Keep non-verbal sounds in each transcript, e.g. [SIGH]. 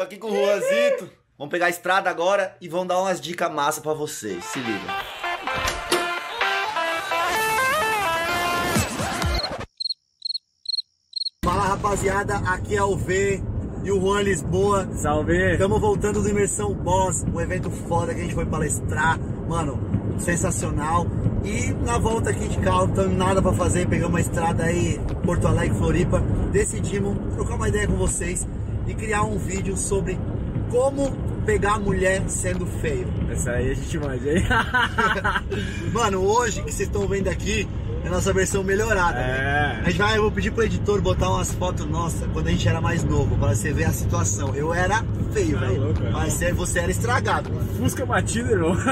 Tô aqui com o Juanzito. Vamos pegar a estrada agora e vão dar umas dicas massa pra vocês. Se liga. Fala rapaziada, aqui é o V e o Juan Lisboa. Salve! Estamos voltando do Imersão Boss, um evento foda que a gente foi palestrar. Mano, sensacional. E na volta aqui de carro, não tendo nada pra fazer, pegamos uma estrada aí, Porto Alegre, Floripa. Decidimos trocar uma ideia com vocês e criar um vídeo sobre como pegar a mulher sendo feio. Essa aí a gente manja, hein? [LAUGHS] Mano, hoje que vocês estão vendo aqui é a nossa versão melhorada. É. né? A gente vai, eu vou pedir pro editor botar umas fotos nossas quando a gente era mais novo, pra você ver a situação. Eu era feio, Tá velho. louco, é. Mas você- você era estragado, mano. Fusca batido, irmão. [LAUGHS]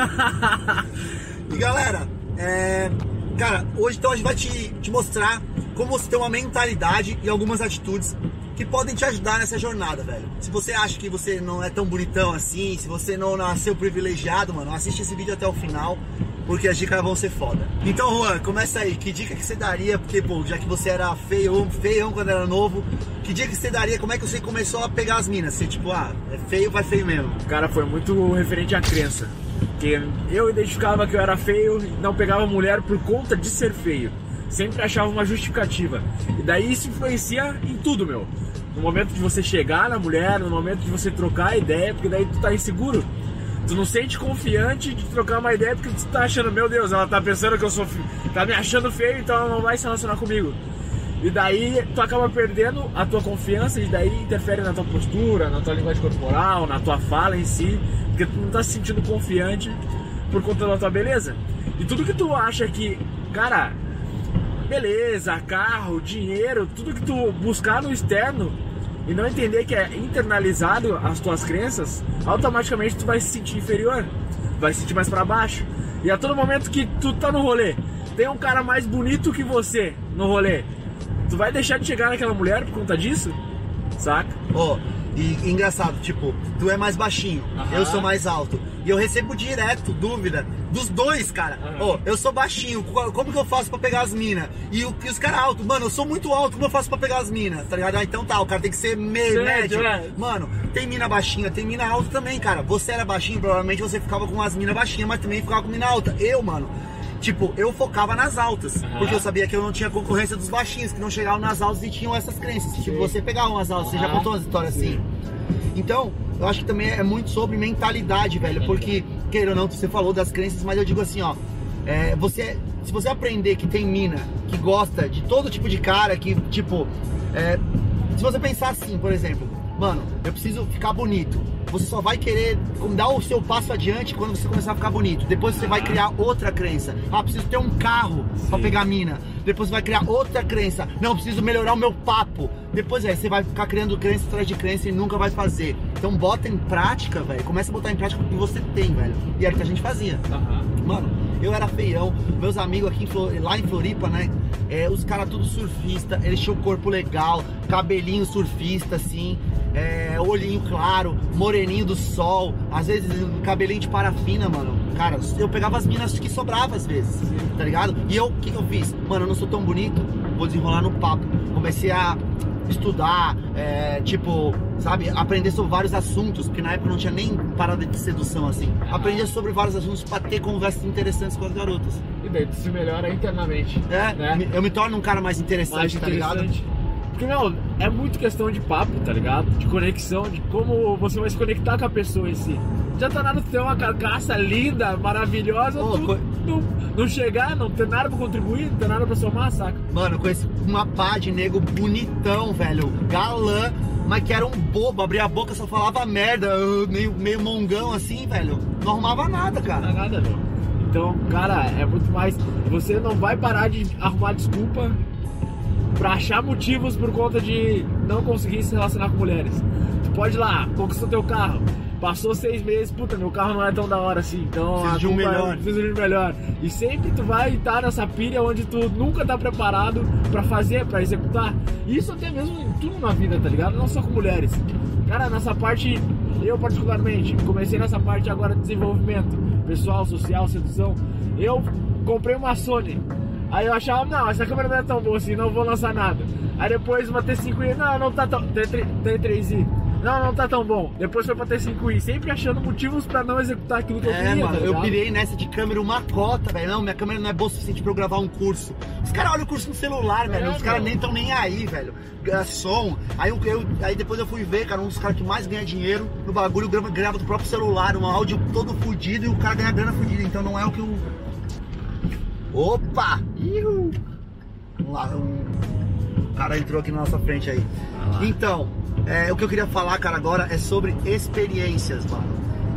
E galera, é, cara, hoje então a gente vai te, te mostrar como você tem uma mentalidade e algumas atitudes que podem te ajudar nessa jornada, velho. Se você acha que você não é tão bonitão assim, se você não nasceu privilegiado, mano, assiste esse vídeo até o final, porque as dicas vão ser foda. Então, Juan, começa aí. Que dica que você daria? Porque, pô, já que você era feio, feião quando era novo, que dica que você daria? Como é que você começou a pegar as minas? Você, tipo, ah, é feio, vai feio mesmo. Cara, foi muito referente à crença. Que eu identificava que eu era feio e não pegava mulher por conta de ser feio. Sempre achava uma justificativa. E daí isso influencia em tudo, meu. No momento de você chegar na mulher, no momento de você trocar a ideia, porque daí tu tá inseguro. Tu não sente confiante de trocar uma ideia porque tu tá achando, meu Deus, ela tá pensando que eu sou tá me achando feio, então ela não vai se relacionar comigo. E daí tu acaba perdendo a tua confiança e daí interfere na tua postura, na tua linguagem corporal, na tua fala em si, porque tu não tá se sentindo confiante por conta da tua beleza. E tudo que tu acha que, cara, beleza, carro, dinheiro, tudo que tu buscar no externo e não entender que é internalizado as tuas crenças, automaticamente tu vai se sentir inferior, vai se sentir mais pra baixo. E a todo momento que tu tá no rolê, tem um cara mais bonito que você no rolê, tu vai deixar de chegar naquela mulher por conta disso? Saca? Ó, e engraçado, tipo, tu é mais baixinho, Aham. eu sou mais alto. E eu recebo direto dúvida dos dois, cara. Aham. Ó, eu sou baixinho, co- como que eu faço pra pegar as minas? E, o- e os caras altos, mano, eu sou muito alto, como eu faço pra pegar as minas? Tá ligado? Ah, então tá, o cara tem que ser meio Médio, médio. é. Mano, tem mina baixinha, tem mina alta também, cara. Você era baixinho, provavelmente você ficava com as minas baixinhas, mas também ficava com mina alta. Eu, mano. Tipo, eu focava nas altas, Aham. porque eu sabia que eu não tinha concorrência dos baixinhos, que não chegavam nas altas e tinham essas crenças. Tipo, você pegava umas altas, você já contou umas histórias assim. Então, eu acho que também é muito sobre mentalidade, velho. Porque, queira ou não, você falou das crenças, mas eu digo assim, ó. é, você, se você aprender que tem mina que gosta de todo tipo de cara, que, tipo. é, se você pensar assim, por exemplo, mano, eu preciso ficar bonito. Você só vai querer dar o seu passo adiante quando você começar a ficar bonito. Depois você vai criar outra crença. Ah, preciso ter um carro pra Sim. pegar mina. Depois você vai criar outra crença. Não, preciso melhorar o meu papo. Depois é, você vai ficar criando crença atrás de crença e nunca vai fazer. Então bota em prática, velho. Começa a botar em prática o que você tem, velho. E era o que a gente fazia. Mano, eu era feião, meus amigos aqui em Flo- lá em Floripa, né? é, os caras tudo surfista, eles tinham um corpo legal, cabelinho surfista, assim, é, olhinho claro, moreninho do sol, às vezes cabelinho de parafina, mano. Cara, eu pegava as minas que sobrava às vezes, tá ligado? E eu, o que, que eu fiz? Mano, eu não sou tão bonito, vou desenrolar no papo. Comecei a estudar, é, tipo, sabe, aprender sobre vários assuntos, porque na época não tinha nem parada de sedução assim. Aprender sobre vários assuntos pra ter conversas interessantes com as garotas. E daí tu se melhora internamente. É, né? eu me torno um cara mais interessante, mais tá ligado? Porque, meu, é muito questão de papo, tá ligado? De conexão, de como você vai se conectar com a pessoa em si. Já tá nada ter uma carcaça linda, maravilhosa, Ô, tu co- não, não chegar, não ter nada pra contribuir, não ter nada pra somar, saca? Mano, eu conheci uma pá de nego bonitão, velho, galã, mas que era um bobo, abria a boca, só falava merda, meio, meio mongão assim, velho. Não arrumava nada, Não cara. é nada, não. Então, cara, é muito mais. Você não vai parar de arrumar desculpa pra achar motivos por conta de não conseguir se relacionar com mulheres. Tu pode ir lá, conquistou teu carro. Passou seis meses, puta, meu carro não é tão da hora assim, então Preciso de um é- melhor. Preciso de um melhor. E sempre tu vai estar nessa pilha onde tu nunca tá preparado pra fazer, pra executar. Isso até mesmo em tudo na vida, tá ligado? Não só com mulheres. Cara, nessa parte, eu particularmente, comecei nessa parte agora de desenvolvimento pessoal, social, sedução. Eu comprei uma Sony. Aí eu achava, não, essa câmera não é tão boa assim, não vou lançar nada. Aí depois uma T5i, não, não tá tão. T3i. Não, não tá tão bom. Depois foi pra T5i, sempre achando motivos pra não executar aquilo que eu É, queria. mano, tá eu pirei nessa de câmera uma cota, velho. Não, minha câmera não é boa o suficiente pra eu gravar um curso. Os caras olham o curso no celular, velho. Os caras nem tão nem aí, velho. É som. Aí, eu, eu- aí depois eu fui ver, cara, um dos caras que mais ganha dinheiro no bagulho grava, grava do próprio celular, um áudio todo fudido e o cara ganha grana fudida. Então não é o que eu. Opa! Ihu! Vamos lá, um... cara entrou aqui na nossa frente aí. Então, é, o que eu queria falar, cara, agora é sobre experiências, mano.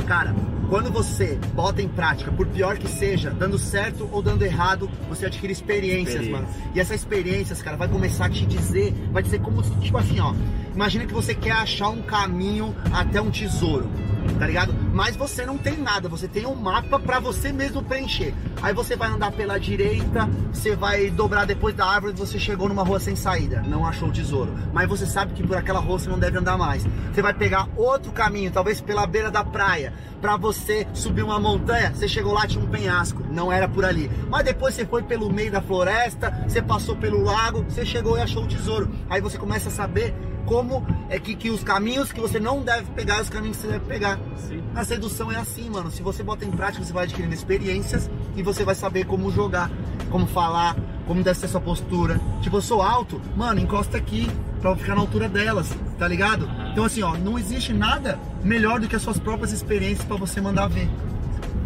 Cara, quando você bota em prática, por pior que seja, dando certo ou dando errado, você adquire experiências, Experiência. mano. E essas experiências, cara, vai começar a te dizer, vai dizer como, tipo assim, ó. Imagina que você quer achar um caminho até um tesouro, tá ligado? Mas você não tem nada, você tem um mapa pra você mesmo preencher. Aí você vai andar pela direita, você vai dobrar depois da árvore, você chegou numa rua sem saída, não achou o tesouro. Mas você sabe que por aquela rua você não deve andar mais. Você vai pegar outro caminho, talvez pela beira da praia, pra você subir uma montanha, você chegou lá tinha um penhasco, não era por ali. Mas depois você foi pelo meio da floresta, você passou pelo lago, você chegou e achou o tesouro. Aí você começa a saber como é que, que os caminhos que você não deve pegar os caminhos que você deve pegar. Sim. A sedução é assim, mano. Se você bota em prática, você vai adquirindo experiências e você vai saber como jogar, como falar, como deve ser sua postura. Tipo, eu sou alto, mano, encosta aqui pra ficar na altura delas, tá ligado? Então assim, ó, não existe nada melhor do que as suas próprias experiências pra você mandar ver.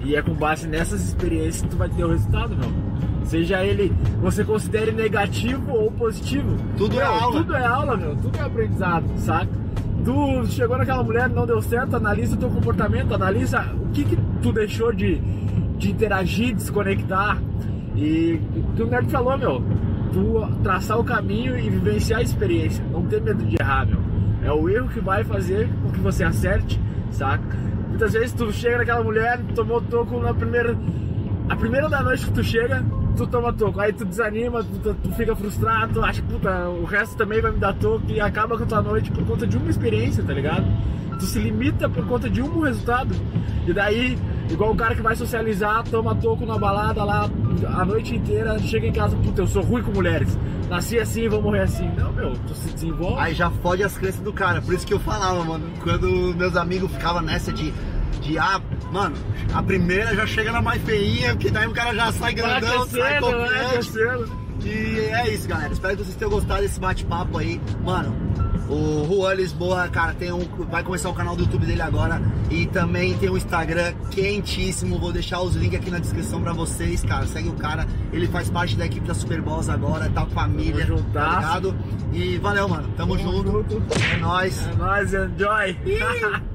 E é com base nessas experiências que tu vai ter o resultado, meu. Seja ele, você considere negativo ou positivo. Tudo é Meu, aula. Tudo é aula, meu. Tudo é aprendizado, saca? Tu chegou naquela mulher, não deu certo, analisa o teu comportamento, analisa o que que tu deixou de, de interagir, desconectar. E o que o Nerd falou, meu. Tu traçar o caminho e vivenciar a experiência. Não ter medo de errar, meu. É o erro que vai fazer com que você acerte, saca? Muitas vezes tu chega naquela mulher, tomou toco na primeira. A primeira da noite que tu chega, tu toma toco. Aí tu desanima, tu, tu- fica frustrado, tu acha que puta, o resto também vai me dar toco e acaba com a tua noite por conta de uma experiência, tá ligado? Tu se limita por conta de um resultado. E daí, igual o cara que vai socializar, toma toco na balada lá a noite inteira, chega em casa, puta, eu sou ruim com mulheres. Nasci assim, vou morrer assim. Não, meu, tu se desenvolve. Aí já fode as crenças do cara. Por isso que eu falava, mano, quando meus amigos ficavam nessa de. De, ah, mano, a primeira já chega na mais feinha, porque daí o cara já sai grandão, sai vai confiante. E é isso, galera. Espero que vocês tenham gostado desse bate-papo aí. Mano, o Juan Lisboa, cara, tem um, vai começar o canal do YouTube dele agora. E também tem um Instagram quentíssimo. Vou deixar os links aqui na descrição pra vocês, cara. Segue o cara. Ele faz parte da equipe da Super Balls agora, tá família. Tamo tá juntasso. ligado? E valeu, mano. Tamo, Tamo junto. junto. É nóis. É nóis, enjoy! [LAUGHS]